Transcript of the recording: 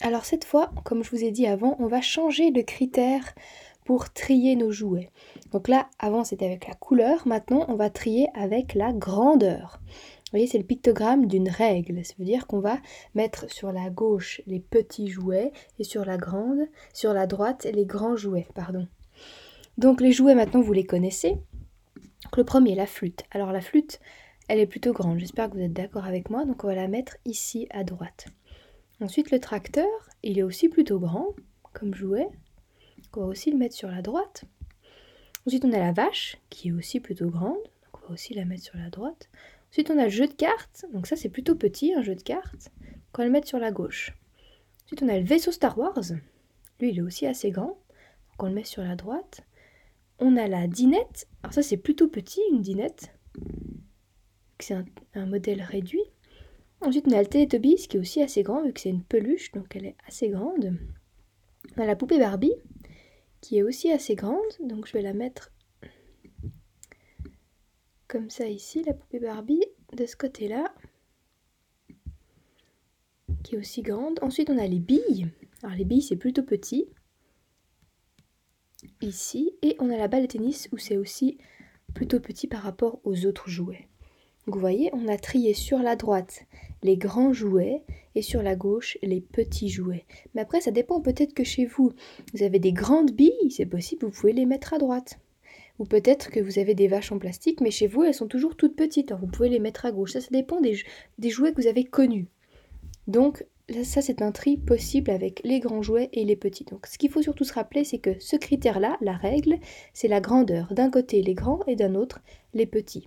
Alors cette fois, comme je vous ai dit avant, on va changer de critère pour trier nos jouets. Donc là, avant c'était avec la couleur, maintenant on va trier avec la grandeur. Vous voyez, c'est le pictogramme d'une règle. Ça veut dire qu'on va mettre sur la gauche les petits jouets et sur la grande, sur la droite les grands jouets, pardon. Donc les jouets maintenant vous les connaissez. le premier, la flûte. Alors la flûte, elle est plutôt grande. J'espère que vous êtes d'accord avec moi. Donc on va la mettre ici à droite. Ensuite le tracteur, il est aussi plutôt grand comme jouet. on va aussi le mettre sur la droite. Ensuite on a la vache qui est aussi plutôt grande. Donc on va aussi la mettre sur la droite. Ensuite, on a le jeu de cartes. Donc ça, c'est plutôt petit, un jeu de cartes. On va le mettre sur la gauche. Ensuite, on a le vaisseau Star Wars. Lui, il est aussi assez grand. Donc on le met sur la droite. On a la dinette. Alors ça, c'est plutôt petit, une dinette. C'est un, modèle réduit. Ensuite, on a le Teletubbies, qui est aussi assez grand, vu que c'est une peluche, donc elle est assez grande. On a la poupée Barbie, qui est aussi assez grande. Donc je vais la mettre comme ça ici, la poupée Barbie, de ce côté-là, qui est aussi grande. Ensuite, on a les billes. Alors les billes, c'est plutôt petit. Ici. Et on a la balle de tennis, où c'est aussi plutôt petit par rapport aux autres jouets. Donc vous voyez, on a trié sur la droite les grands jouets et sur la gauche les petits jouets. Mais après, ça dépend peut-être que chez vous, vous avez des grandes billes, c'est possible, vous pouvez les mettre à droite. Ou peut-être que vous avez des vaches en plastique, mais chez vous, elles sont toujours toutes petites. vous pouvez les mettre à gauche. Ça, ça dépend des, des jouets que vous avez connus. Donc, ça, c'est un tri possible avec les grands jouets et les petits. Donc, ce qu'il faut surtout se rappeler, c'est que ce critère-là, la règle, c'est la grandeur. D'un côté, les grands et d'un autre, les petits.